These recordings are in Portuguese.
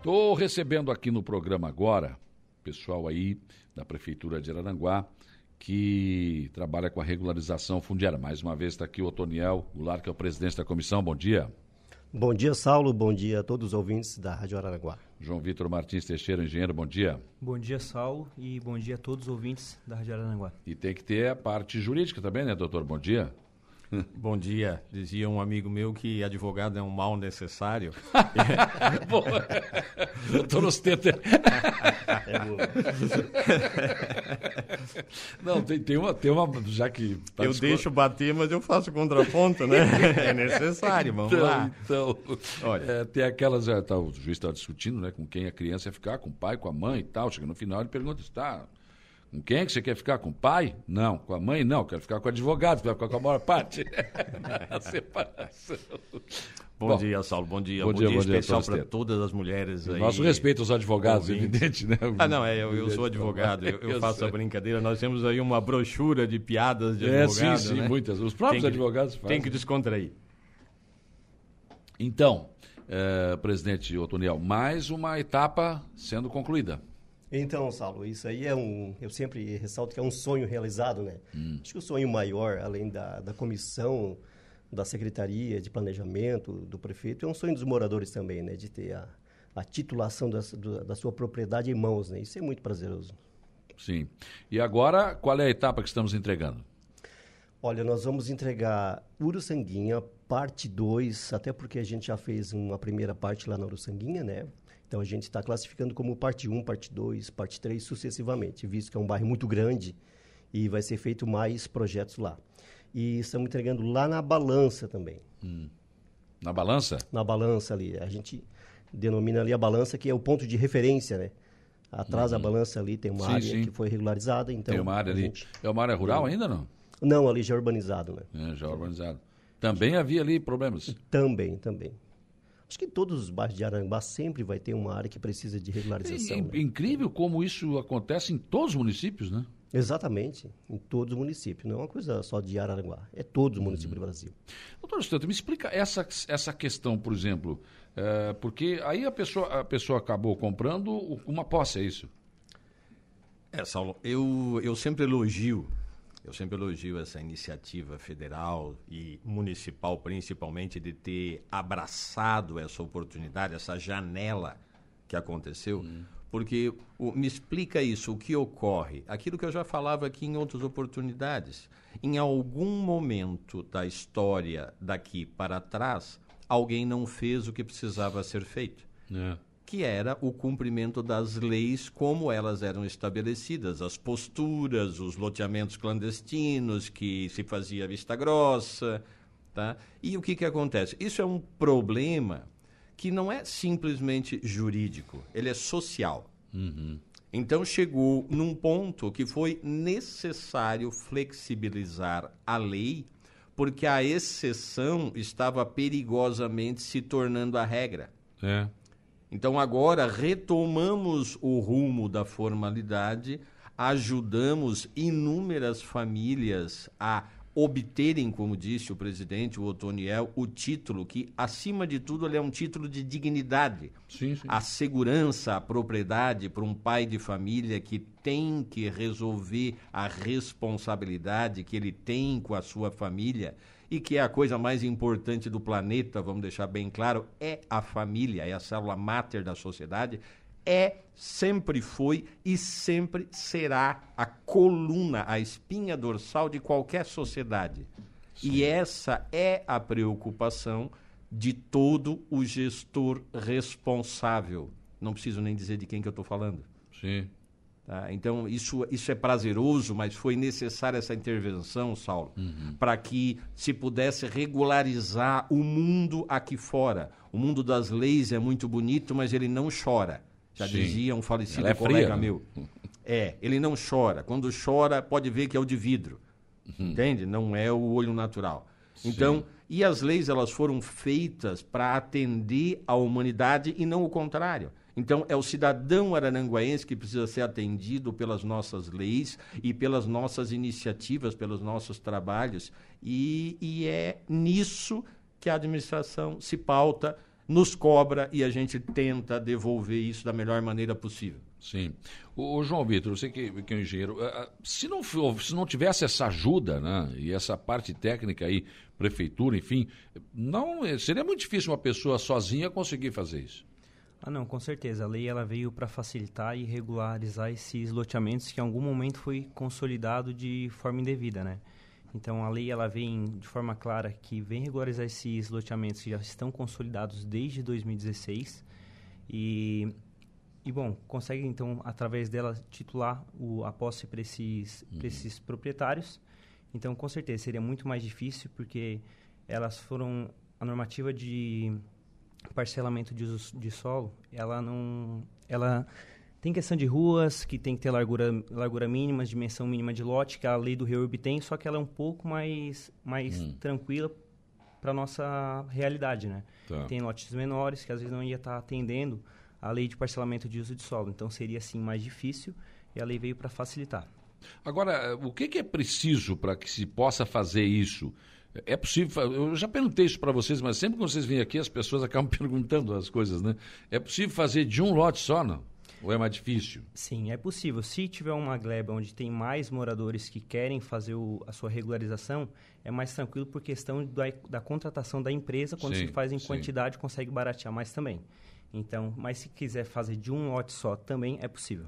Estou recebendo aqui no programa agora, pessoal aí da Prefeitura de Araranguá, que trabalha com a regularização fundiária. Mais uma vez está aqui o Otoniel Goulart, que é o presidente da comissão. Bom dia. Bom dia, Saulo. Bom dia a todos os ouvintes da Rádio Araranguá. João Vitor Martins Teixeira, engenheiro, bom dia. Bom dia, Saulo, e bom dia a todos os ouvintes da Rádio Araranguá. E tem que ter a parte jurídica também, né, doutor? Bom dia. Bom dia. Dizia um amigo meu que advogado é um mal necessário. Doutor Osteta. É Não, tem, tem, uma, tem uma. Já que. Tá eu deixo bater, mas eu faço contraponto, né? É necessário, vamos então, lá. Então, Olha. É, tem aquelas. É, tá, o juiz está discutindo né, com quem a criança ia ficar, com o pai, com a mãe e tal. Chega no final e pergunta: está. Com quem é que você quer ficar? Com o pai? Não. Com a mãe? Não. Quero ficar com o advogado, quero ficar com a maior parte. a separação. Bom, bom, dia, Saulo. Bom dia. Bom, bom dia, dia, bom especial para todas as mulheres aí. Nosso respeito aos advogados, ouvintes. evidente, né? Ah, não, é, eu, eu sou advogado, eu, eu faço a brincadeira. Nós temos aí uma brochura de piadas de é, advogado, sim, sim, né? muitas. Os próprios advogados fazem. Tem que descontrair. Então, é, presidente Otoniel, mais uma etapa sendo concluída. Então, Saulo, isso aí é um. Eu sempre ressalto que é um sonho realizado, né? Hum. Acho que o sonho maior, além da, da comissão, da Secretaria de Planejamento, do prefeito, é um sonho dos moradores também, né? De ter a, a titulação da, da sua propriedade em mãos, né? Isso é muito prazeroso. Sim. E agora, qual é a etapa que estamos entregando? Olha, nós vamos entregar Uruçanguinha, parte 2, até porque a gente já fez uma primeira parte lá na Uruçanguinha, né? Então a gente está classificando como parte 1, parte 2, parte 3 sucessivamente, visto que é um bairro muito grande e vai ser feito mais projetos lá. E estamos entregando lá na balança também. Hum. Na balança? Na balança ali. A gente denomina ali a balança, que é o ponto de referência, né? Atrás uhum. da balança ali tem uma sim, área sim. que foi regularizada. Então, tem uma área ali. Gente... É uma área rural ainda não? Não, ali já é urbanizado, né? É, já é urbanizado. Também havia ali problemas? Também, também. Acho que em todos os bairros de Arambá sempre vai ter uma área que precisa de regularização. É, né? incrível como isso acontece em todos os municípios, né? Exatamente, em todos os municípios. Não é uma coisa só de Araranguá, é todos os municípios do Brasil. Doutor Stanton, me explica essa, essa questão, por exemplo, é, porque aí a pessoa, a pessoa acabou comprando uma posse, é isso? É, Saulo, eu, eu sempre elogio eu sempre elogio essa iniciativa federal e municipal, principalmente, de ter abraçado essa oportunidade, essa janela que aconteceu, hum. porque o, me explica isso, o que ocorre. Aquilo que eu já falava aqui em outras oportunidades. Em algum momento da história daqui para trás, alguém não fez o que precisava ser feito. É que era o cumprimento das leis como elas eram estabelecidas, as posturas, os loteamentos clandestinos que se fazia vista grossa, tá? E o que que acontece? Isso é um problema que não é simplesmente jurídico, ele é social. Uhum. Então chegou num ponto que foi necessário flexibilizar a lei, porque a exceção estava perigosamente se tornando a regra. É. Então agora retomamos o rumo da formalidade, ajudamos inúmeras famílias a obterem, como disse o presidente, o Otoniel, o título que, acima de tudo, ele é um título de dignidade. Sim, sim. A segurança, a propriedade para um pai de família que tem que resolver a responsabilidade que ele tem com a sua família e que é a coisa mais importante do planeta, vamos deixar bem claro, é a família, é a célula máter da sociedade, é, sempre foi e sempre será a coluna, a espinha dorsal de qualquer sociedade. Sim. E essa é a preocupação de todo o gestor responsável. Não preciso nem dizer de quem que eu estou falando. Sim. Tá? Então, isso, isso é prazeroso, mas foi necessária essa intervenção, Saulo, uhum. para que se pudesse regularizar o mundo aqui fora. O mundo das leis é muito bonito, mas ele não chora. Já Sim. dizia um falecido é colega fria, né? meu. É, ele não chora. Quando chora, pode ver que é o de vidro. Uhum. Entende? Não é o olho natural. Sim. Então, e as leis elas foram feitas para atender a humanidade e não o contrário. Então, é o cidadão arananguaense que precisa ser atendido pelas nossas leis e pelas nossas iniciativas, pelos nossos trabalhos. E, e é nisso que a administração se pauta nos cobra e a gente tenta devolver isso da melhor maneira possível. Sim. O, o João Vitor, você que, que é um engenheiro, uh, se, não, se não tivesse essa ajuda, né, e essa parte técnica aí, prefeitura, enfim, não seria muito difícil uma pessoa sozinha conseguir fazer isso. Ah, não, com certeza. A lei ela veio para facilitar e regularizar esses loteamentos que em algum momento foi consolidado de forma indevida, né? Então a lei ela vem de forma clara que vem regularizar esses loteamentos que já estão consolidados desde 2016 e e bom consegue então através dela titular o, a posse para esses, uhum. esses proprietários. Então com certeza seria muito mais difícil porque elas foram a normativa de parcelamento de, de solo ela não ela tem questão de ruas, que tem que ter largura, largura mínima, dimensão mínima de lote, que a lei do Rio tem, só que ela é um pouco mais, mais hum. tranquila para nossa realidade, né? Tá. Tem lotes menores que às vezes não ia estar tá atendendo a lei de parcelamento de uso de solo. Então seria assim mais difícil e a lei veio para facilitar. Agora, o que, que é preciso para que se possa fazer isso? É possível, eu já perguntei isso para vocês, mas sempre que vocês vêm aqui as pessoas acabam perguntando as coisas, né? É possível fazer de um lote só, não? Ou é mais difícil? Sim, é possível. Se tiver uma gleba onde tem mais moradores que querem fazer o, a sua regularização, é mais tranquilo por questão da, da contratação da empresa. Quando sim, se faz em sim. quantidade, consegue baratear mais também. Então, mas se quiser fazer de um lote só, também é possível.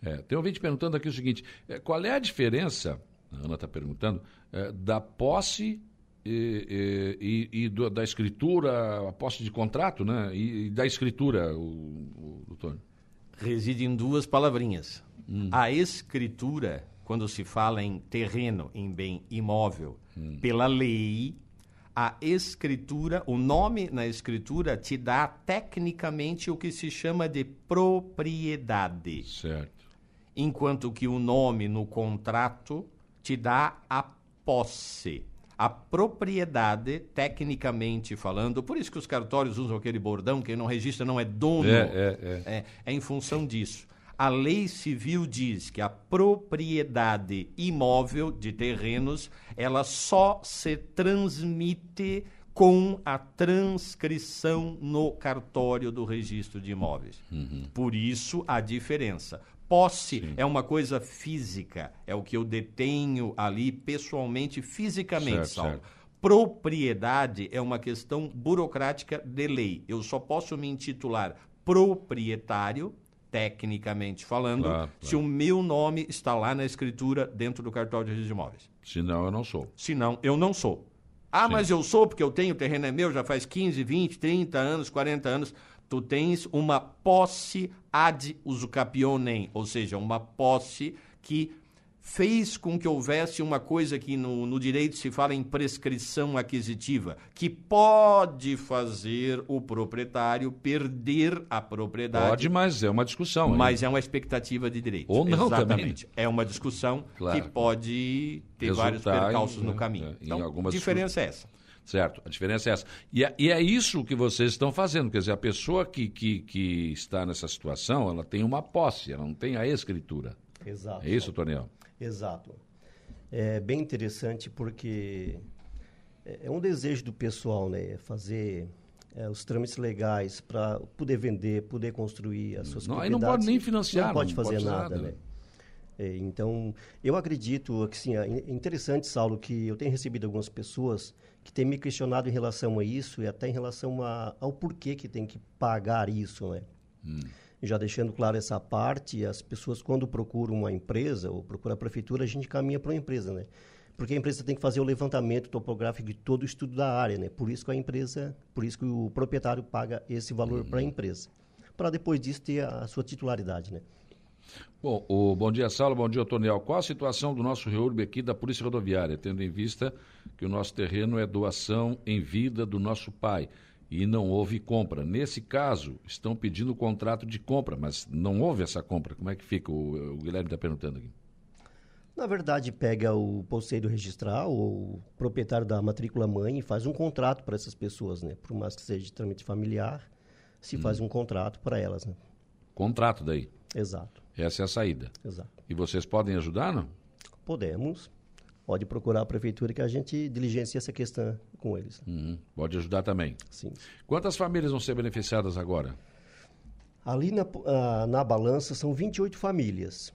É, tem um ouvinte perguntando aqui o seguinte: é, qual é a diferença, a Ana está perguntando, é, da posse e, e, e do, da escritura, a posse de contrato, né? E, e da escritura, o, o, o Tony? Reside em duas palavrinhas. Hum. A escritura, quando se fala em terreno, em bem imóvel, hum. pela lei, a escritura, o nome na escritura te dá tecnicamente o que se chama de propriedade. Certo. Enquanto que o nome no contrato te dá a posse a propriedade, tecnicamente falando, por isso que os cartórios usam aquele bordão, quem não registra não é dono. É, é, é. é, é em função disso. A lei civil diz que a propriedade imóvel de terrenos, ela só se transmite com a transcrição no cartório do registro de imóveis. Uhum. Por isso a diferença. Posse Sim. é uma coisa física, é o que eu detenho ali pessoalmente, fisicamente, certo, Saulo. Certo. Propriedade é uma questão burocrática de lei. Eu só posso me intitular proprietário, tecnicamente falando, claro, se o meu nome está lá na escritura dentro do cartório de registro de imóveis. Senão eu não sou. Senão eu não sou. Ah, Sim. mas eu sou porque eu tenho, o terreno é meu, já faz 15, 20, 30 anos, 40 anos tu tens uma posse ad usucapionem, ou seja, uma posse que fez com que houvesse uma coisa que no, no, direito se fala em prescrição aquisitiva, que pode fazer o proprietário perder a propriedade. Pode, mas é uma discussão. Mas é uma expectativa de direito. Ou não Exatamente. Também. É uma discussão claro. que pode ter Resultar vários percalços em, no caminho. É, então, a diferença é essa. Certo, a diferença é essa. E é, e é, isso que vocês estão fazendo, quer dizer, a pessoa que, que, que está nessa situação, ela tem uma posse, ela não tem a escritura. Exato. É isso, Toniel? Exato. É bem interessante porque é, é um desejo do pessoal, né, fazer é, os trâmites legais para poder vender, poder construir as suas não, propriedades. Aí não pode nem financiar, não pode não fazer pode nada, nada, né? É, então, eu acredito que sim, é interessante, Saulo, que eu tenho recebido algumas pessoas que tem me questionado em relação a isso e até em relação a, ao porquê que tem que pagar isso, né? Hum. Já deixando claro essa parte, as pessoas quando procuram uma empresa ou procuram a prefeitura, a gente caminha para uma empresa, né? Porque a empresa tem que fazer o levantamento topográfico de todo o estudo da área, né? Por isso que a empresa, por isso que o proprietário paga esse valor para a uhum. empresa, para depois disso ter a, a sua titularidade, né? Bom, o, bom dia, Saulo, bom dia, Toniel. Qual a situação do nosso reúbe aqui da Polícia Rodoviária, tendo em vista que o nosso terreno é doação em vida do nosso pai e não houve compra? Nesse caso, estão pedindo contrato de compra, mas não houve essa compra. Como é que fica? O, o Guilherme está perguntando aqui. Na verdade, pega o posseiro registral ou o proprietário da matrícula mãe e faz um contrato para essas pessoas, né? Por mais que seja de trâmite familiar, se hum. faz um contrato para elas, né? Contrato daí? Exato. Essa é a saída. Exato. E vocês podem ajudar, não? Podemos. pode procurar a prefeitura que a gente diligencia essa questão com eles. Uhum. Pode ajudar também. Sim. Quantas famílias vão ser beneficiadas agora? Ali na, uh, na balança são 28 famílias.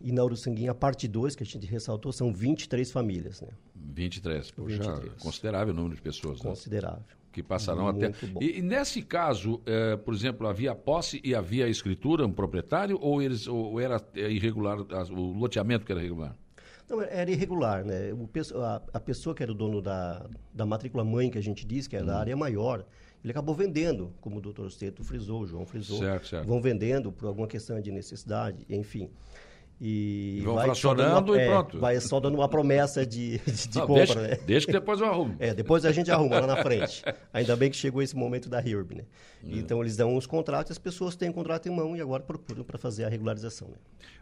E na Uruçanguinha, a parte 2, que a gente ressaltou, são 23 famílias. Né? 23. Puxa, 23. considerável número de pessoas. Considerável. Né? Que passarão Muito até. E, e, nesse caso, eh, por exemplo, havia posse e havia escritura, um proprietário, ou, eles, ou era irregular, o loteamento que era irregular? Não, era irregular, né? O, a, a, pessoa que era o dono da, da matrícula mãe, que a gente diz, que era hum. da área maior, ele acabou vendendo, como o doutor Steto frisou, o João frisou. Certo, certo. Vão vendendo por alguma questão de necessidade, enfim. E, vão fracionando e é, pronto. Vai só dando uma promessa de, de, de Não, compra, deixa, né? Deixa que depois eu arrumo. É, depois a gente arruma lá na frente. Ainda bem que chegou esse momento da HIRB, né? É. Então eles dão os contratos, as pessoas têm o contrato em mão e agora procuram para fazer a regularização. Né?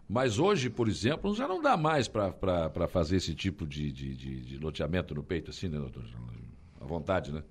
Mas hoje, por exemplo, já não dá mais para fazer esse tipo de, de, de, de, loteamento no peito, assim, né, doutor? À vontade, né?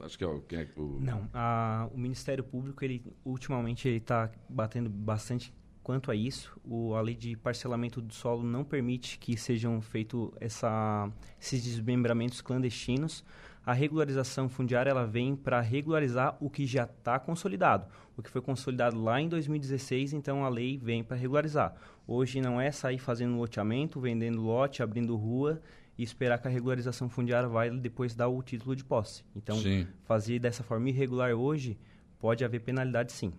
Acho que é o. Quem é o... Não, a, o Ministério Público, ele ultimamente ele está batendo bastante quanto a isso, o, a lei de parcelamento do solo não permite que sejam feitos esses desmembramentos clandestinos. A regularização fundiária ela vem para regularizar o que já está consolidado. O que foi consolidado lá em 2016, então a lei vem para regularizar. Hoje não é sair fazendo loteamento, vendendo lote, abrindo rua e esperar que a regularização fundiária vai depois dar o título de posse. Então, sim. fazer dessa forma irregular hoje pode haver penalidade sim.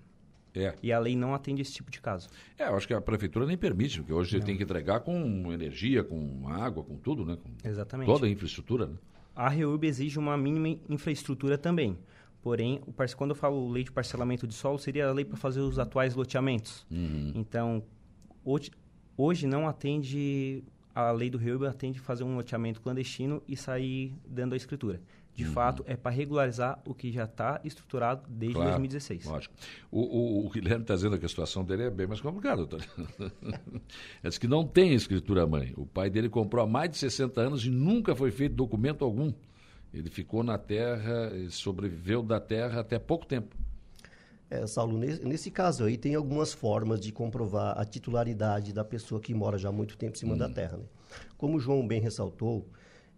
É. E a lei não atende esse tipo de caso. É, eu acho que a prefeitura nem permite, porque hoje não. tem que entregar com energia, com água, com tudo, né? Com Exatamente. Toda a infraestrutura, né? A REURB exige uma mínima infraestrutura também. Porém, o, quando eu falo lei de parcelamento de solo, seria a lei para fazer os atuais loteamentos. Uhum. Então, hoje, hoje não atende, a lei do REURB atende fazer um loteamento clandestino e sair dando a escritura de uhum. fato, é para regularizar o que já está estruturado desde claro, 2016. Lógico. O, o, o Guilherme está dizendo que a situação dele é bem mais complicada, doutor. é que não tem escritura mãe. O pai dele comprou há mais de 60 anos e nunca foi feito documento algum. Ele ficou na terra, sobreviveu da terra até pouco tempo. É, Saulo, nesse, nesse, caso aí tem algumas formas de comprovar a titularidade da pessoa que mora já há muito tempo em cima hum. da terra. Né? Como o João bem ressaltou,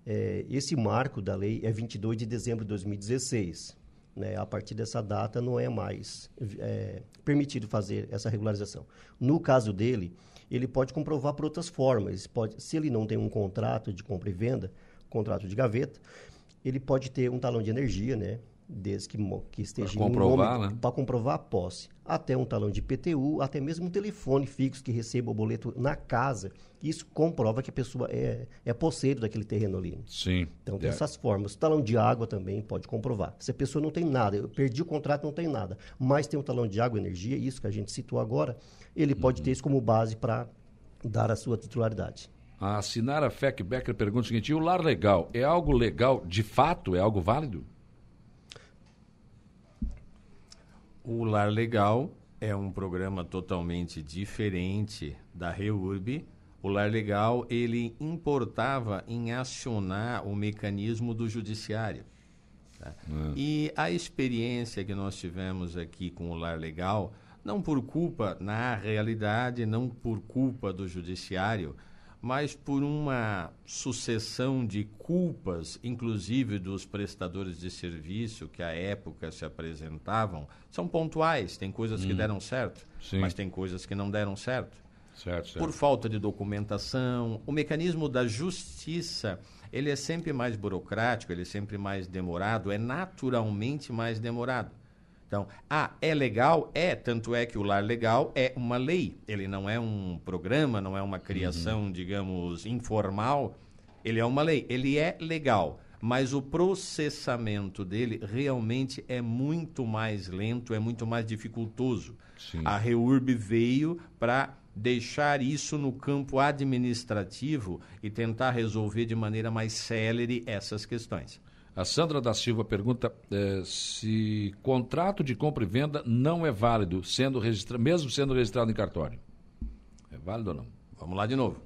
é, esse marco da lei é 22 de dezembro de 2016. Né? A partir dessa data não é mais é, permitido fazer essa regularização. No caso dele, ele pode comprovar por outras formas. Pode, se ele não tem um contrato de compra e venda, contrato de gaveta, ele pode ter um talão de energia, né? Desde que, que esteja para comprovar, né? para comprovar a posse. Até um talão de PTU, até mesmo um telefone fixo que receba o boleto na casa. Isso comprova que a pessoa é, é posseiro daquele terreno ali. Sim. Então, tem é. essas formas. O talão de água também pode comprovar. Se a pessoa não tem nada, eu perdi o contrato, não tem nada, mas tem um talão de água e energia, isso que a gente citou agora, ele pode uhum. ter isso como base para dar a sua titularidade. A Sinara Feck Becker pergunta o seguinte: e o lar legal é algo legal de fato? É algo válido? O Lar Legal é um programa totalmente diferente da REURB. O Lar Legal, ele importava em acionar o mecanismo do judiciário. Tá? É. E a experiência que nós tivemos aqui com o Lar Legal, não por culpa, na realidade, não por culpa do judiciário, mas por uma sucessão de culpas, inclusive dos prestadores de serviço que à época se apresentavam, são pontuais. Tem coisas hum. que deram certo, Sim. mas tem coisas que não deram certo. Certo, certo. Por falta de documentação, o mecanismo da justiça ele é sempre mais burocrático, ele é sempre mais demorado, é naturalmente mais demorado. Então, ah, é legal? É, tanto é que o lar legal é uma lei. Ele não é um programa, não é uma criação, uhum. digamos, informal. Ele é uma lei. Ele é legal, mas o processamento dele realmente é muito mais lento, é muito mais dificultoso. Sim. A REURB veio para deixar isso no campo administrativo e tentar resolver de maneira mais célere essas questões. A Sandra da Silva pergunta eh, se contrato de compra e venda não é válido, sendo mesmo sendo registrado em cartório. É válido ou não? Vamos lá de novo.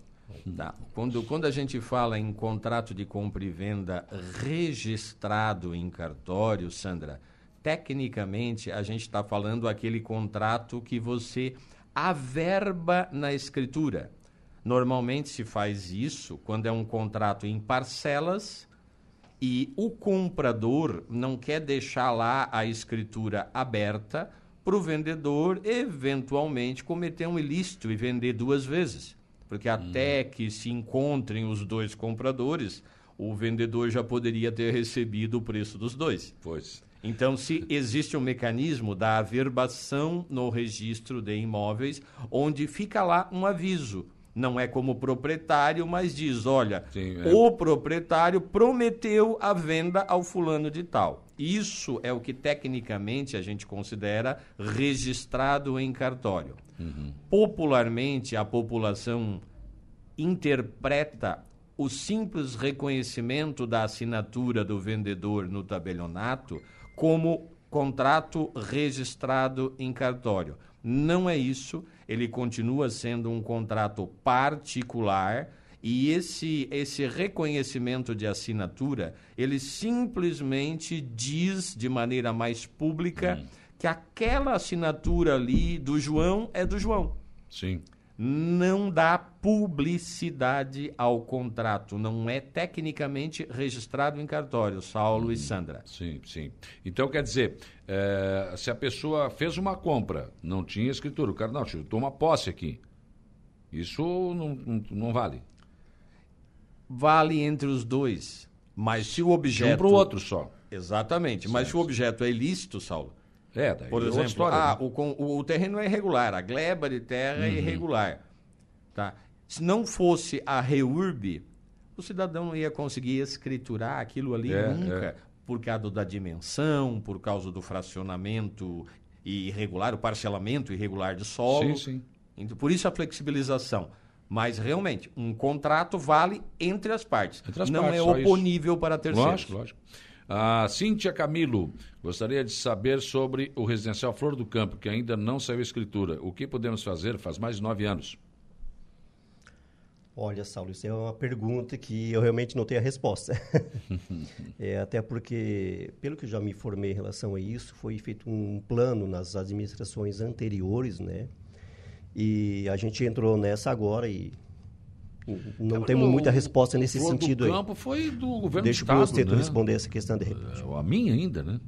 Tá. Quando, quando a gente fala em contrato de compra e venda registrado em cartório, Sandra, tecnicamente a gente está falando aquele contrato que você averba na escritura. Normalmente se faz isso quando é um contrato em parcelas e o comprador não quer deixar lá a escritura aberta para o vendedor eventualmente cometer um ilícito e vender duas vezes. Porque até hum. que se encontrem os dois compradores, o vendedor já poderia ter recebido o preço dos dois. Pois. Então, se existe um mecanismo da averbação no registro de imóveis, onde fica lá um aviso não é como proprietário, mas diz: olha, Sim, é. o proprietário prometeu a venda ao fulano de tal. Isso é o que tecnicamente a gente considera registrado em cartório. Uhum. Popularmente, a população interpreta o simples reconhecimento da assinatura do vendedor no tabelionato como contrato registrado em cartório. Não é isso ele continua sendo um contrato particular e esse, esse reconhecimento de assinatura, ele simplesmente diz de maneira mais pública hum. que aquela assinatura ali do João é do João. Sim não dá publicidade ao contrato, não é tecnicamente registrado em cartório, Saulo hum, e Sandra. Sim, sim. Então quer dizer, é, se a pessoa fez uma compra, não tinha escritura, o cara, não, tio, toma posse aqui. Isso não, não, não, vale. Vale entre os dois. Mas se o objeto. De um para o outro só. Exatamente. Certo. Mas se o objeto é ilícito, Saulo, é, daí Por exemplo, história, ah, né? o, o, terreno é irregular, a gleba de terra é uhum. é irregular. Tá? Se não fosse a REURB, o cidadão não ia conseguir escriturar aquilo ali é, nunca, é. por causa da dimensão, por causa do fracionamento irregular, o parcelamento irregular de solo. Sim, sim. Então, por isso a flexibilização. Mas, realmente, um contrato vale entre as partes. Entre as não partes, é oponível isso. para terceiros. Lógico, lógico. A Cíntia Camilo gostaria de saber sobre o residencial Flor do Campo, que ainda não saiu escritura. O que podemos fazer? Faz mais de nove anos. Olha, Saulo, isso é uma pergunta que eu realmente não tenho a resposta. é, até porque, pelo que eu já me informei em relação a isso, foi feito um plano nas administrações anteriores, né? E a gente entrou nessa agora e não é, temos muita resposta nesse sentido do campo aí. foi do governo Deixa do Estado, o Estado né? responder essa questão de repente. É, a minha ainda, né?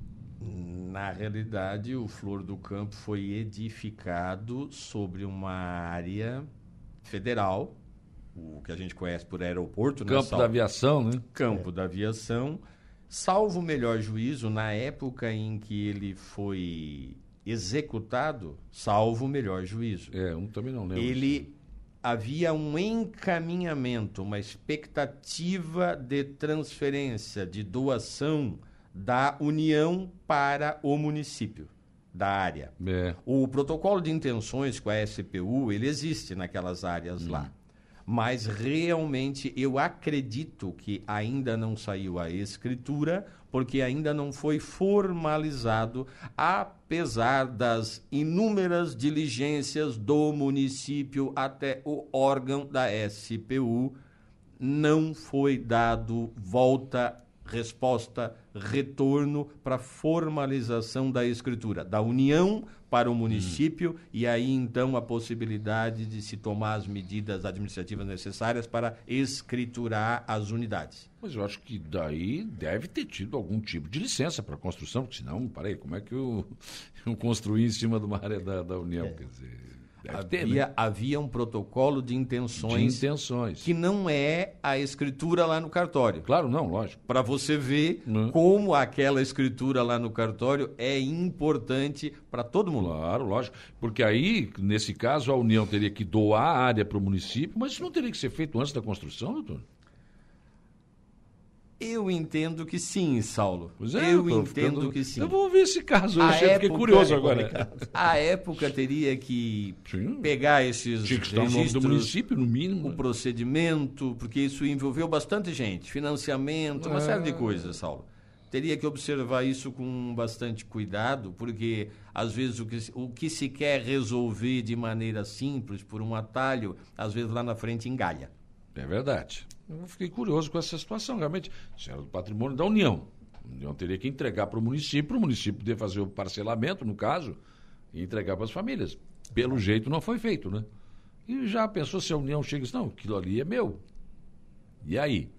Na realidade, o Flor do Campo foi edificado sobre uma área federal, o que a gente conhece por aeroporto, né? Campo da aviação, né? Campo é. da aviação. Salvo o melhor juízo, na época em que ele foi executado, salvo o melhor juízo. É, um também não lembro. Ele havia um encaminhamento, uma expectativa de transferência, de doação da União para o município da área. É. O protocolo de intenções com a SPU, ele existe naquelas áreas hum. lá mas realmente eu acredito que ainda não saiu a escritura, porque ainda não foi formalizado, apesar das inúmeras diligências do município até o órgão da SPU, não foi dado volta resposta, retorno para formalização da escritura, da união para o município hum. e aí então a possibilidade de se tomar as medidas administrativas necessárias para escriturar as unidades. Mas eu acho que daí deve ter tido algum tipo de licença para construção, porque senão, parei, como é que eu, eu construí em cima de uma área da, da União? É. Quer dizer, havia, ter, né? havia um protocolo de intenções, de intenções que não é a escritura lá no cartório. Claro, não, lógico. Para você ver não. como aquela escritura lá no cartório é importante para todo mundo. Claro, lógico. Porque aí, nesse caso, a União teria que doar a área para o município, mas isso não teria que ser feito antes da construção, doutor? Eu entendo que sim, Saulo. Pois é, eu entendo ficando... que sim. Eu vou ver esse caso hoje, eu fiquei curioso agora. A época teria que sim. pegar esses Tinha que registros, do município, no mínimo. O procedimento, porque isso envolveu bastante gente, financiamento, uma é... série de coisas, Saulo. Teria que observar isso com bastante cuidado, porque às vezes o que, o que se quer resolver de maneira simples, por um atalho, às vezes lá na frente engalha. É verdade. Eu fiquei curioso com essa situação. Realmente, isso era do patrimônio da União. A União teria que entregar para o município, para o município poder fazer o parcelamento, no caso, e entregar para as famílias. Pelo jeito, não foi feito, né? E já pensou se a União chega e diz, não, aquilo ali é meu. E aí?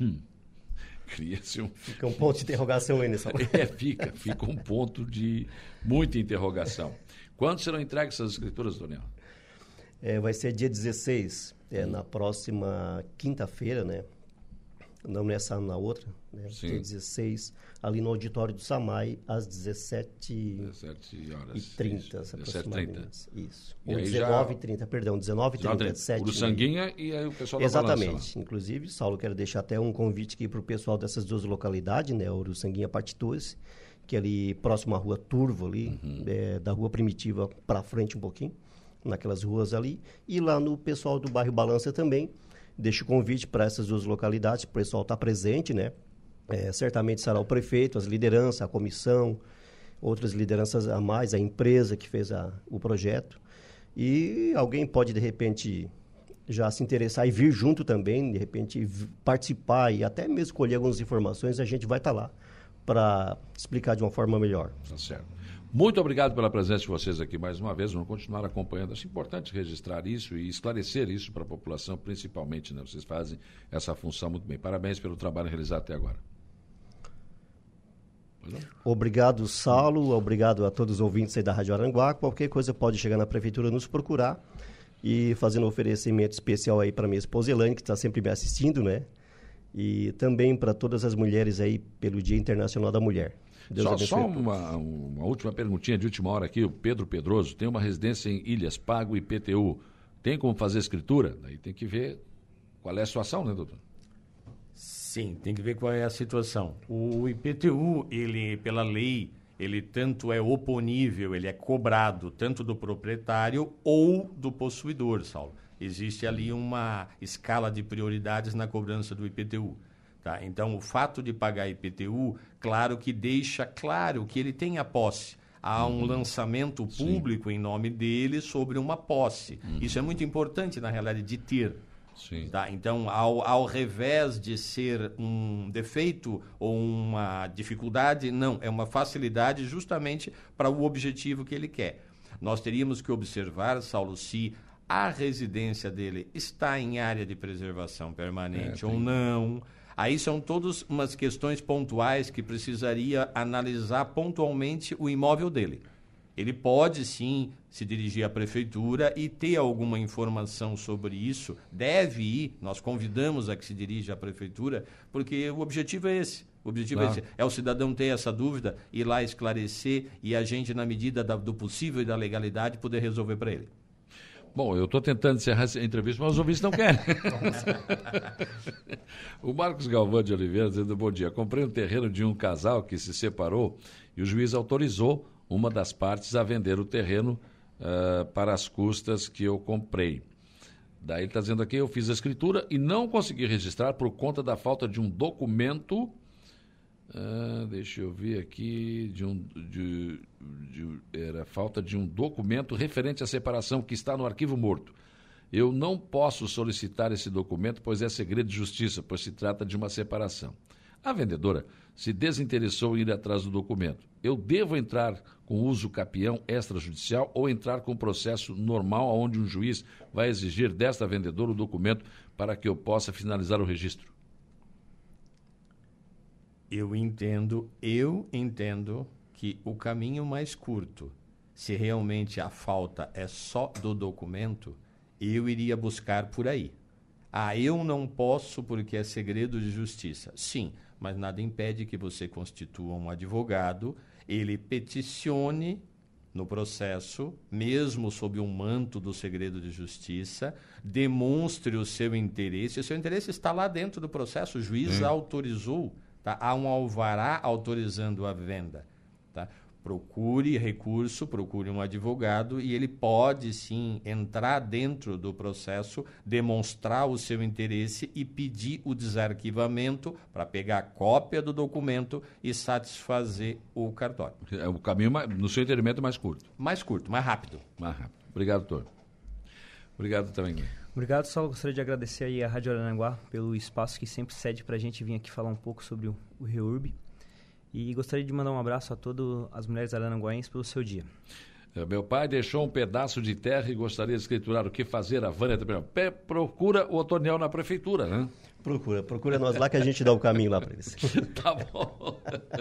Hum. Cria-se um. Fica um ponto de interrogação aí nessa É, fica, fica um ponto de muita interrogação. Quando serão entregues essas escrituras, Daniel? É, vai ser dia 16, é, na próxima quinta-feira, né? Não nessa, na outra, né? Sim. Dia 16, ali no auditório do Samai, às 17 17 horas. e 30 Isso, aproximadamente. 17h30. Isso. E Ou aí 19 e 30, perdão, 19 e 30, 17 O Sanguinha e aí o pessoal da Exatamente. Balança. Inclusive, Saulo, quero deixar até um convite aqui para o pessoal dessas duas localidades, né? Uruçanguinha Parte 12, que é ali próximo à rua Turvo, ali, Uhum. é, da rua Primitiva para frente um pouquinho, naquelas ruas ali. E lá no pessoal do bairro Balança também. Deixo o convite para essas duas localidades, o pessoal está presente, né? É, certamente será o prefeito, as lideranças, a comissão, outras lideranças a mais, a empresa que fez a, o projeto. E alguém pode, de repente, já se interessar e vir junto também, de repente participar e até mesmo colher algumas informações, a gente vai estar lá para explicar de uma forma melhor. Tá certo. Muito obrigado pela presença de vocês aqui mais uma vez. Vamos continuar acompanhando. Acho importante registrar isso e esclarecer isso para a população, principalmente. Né? Vocês fazem essa função muito bem. Parabéns pelo trabalho realizado até agora. Obrigado, Saulo. Obrigado a todos os ouvintes aí da Rádio Aranguá. Qualquer coisa pode chegar na prefeitura nos procurar e fazendo um oferecimento especial aí para minha esposa Elaine, que está sempre me assistindo, né? E também para todas as mulheres aí pelo Dia Internacional da Mulher. Deus Só, abençoe só uma, uma última perguntinha de última hora aqui. O Pedro Pedroso tem uma residência em Ilhas, pago IPTU. Tem como fazer escritura? Daí tem que ver qual é a situação, né, doutor? Sim, tem que ver qual é a situação. O IPTU, ele, pela lei, ele tanto é oponível, ele é cobrado tanto do proprietário ou do possuidor, Saulo. Existe ali uma escala de prioridades na cobrança do IPTU. Tá? Então, o fato de pagar IPTU, claro que deixa claro que ele tem a posse. Há um lançamento público em nome dele sobre uma posse. Isso é muito importante, na realidade, de ter. Sim. Tá? Então, ao, ao revés de ser um defeito ou uma dificuldade, não, é uma facilidade justamente para o objetivo que ele quer. Nós teríamos que observar, Saulo, se a residência dele está em área de preservação permanente É, ou tem- não. Aí são todas umas questões pontuais que precisaria analisar pontualmente o imóvel dele. Ele pode sim se dirigir à prefeitura e ter alguma informação sobre isso. Deve ir, nós convidamos a que se dirija à prefeitura, porque o objetivo é esse. O objetivo é Claro. esse. É o cidadão ter essa dúvida, ir lá esclarecer e a gente, na medida da- do possível e da legalidade, poder resolver para ele. Bom, eu estou tentando encerrar essa entrevista, mas os ouvintes não querem. o Marcos Galvão de Oliveira dizendo, bom dia, comprei um terreno de um casal que se separou e o juiz autorizou uma das partes a vender o terreno ah, para as custas que eu comprei. Daí ele está dizendo aqui, eu fiz a escritura e não consegui registrar por conta da falta de um documento ah, deixa eu ver aqui, de um, de, de- era falta de um documento referente à separação que está no arquivo morto. Eu não posso solicitar esse documento, pois é segredo de justiça, pois se trata de uma separação. A vendedora se desinteressou em ir atrás do documento. Eu devo entrar com uso capião extrajudicial ou entrar com processo normal, onde um juiz vai exigir desta vendedora o documento para que eu possa finalizar o registro? Eu entendo, eu entendo que o caminho mais curto, se realmente a falta é só do documento, eu iria buscar por aí. Ah, eu não posso porque é segredo de justiça. Sim, mas nada impede que você constitua um advogado, ele peticione no processo, mesmo sob um manto do segredo de justiça, demonstre o seu interesse. O seu interesse está lá dentro do processo, o juiz autorizou, tá? há um alvará autorizando a venda. Tá? Procure recurso, procure um advogado e ele pode sim entrar dentro do processo, demonstrar o seu interesse e pedir o desarquivamento para pegar a cópia do documento e satisfazer o cartório. É o caminho, mais- no seu entendimento, mais curto. Mais curto, mais rápido. Mais rápido. Obrigado, doutor. Obrigado também. Obrigado, Saulo. Gostaria de agradecer aí a Rádio Aranguá pelo espaço que sempre cede para a gente vir aqui falar um pouco sobre o, o REURB. E gostaria de mandar um abraço a todas as mulheres aranguaenses pelo seu dia. É, meu pai deixou um pedaço de terra e gostaria de escriturar o que fazer. A Vânia também. Pé, procura o Otoniel na prefeitura, né? Procura, procura nós lá que a gente dá o caminho lá para eles. tá bom.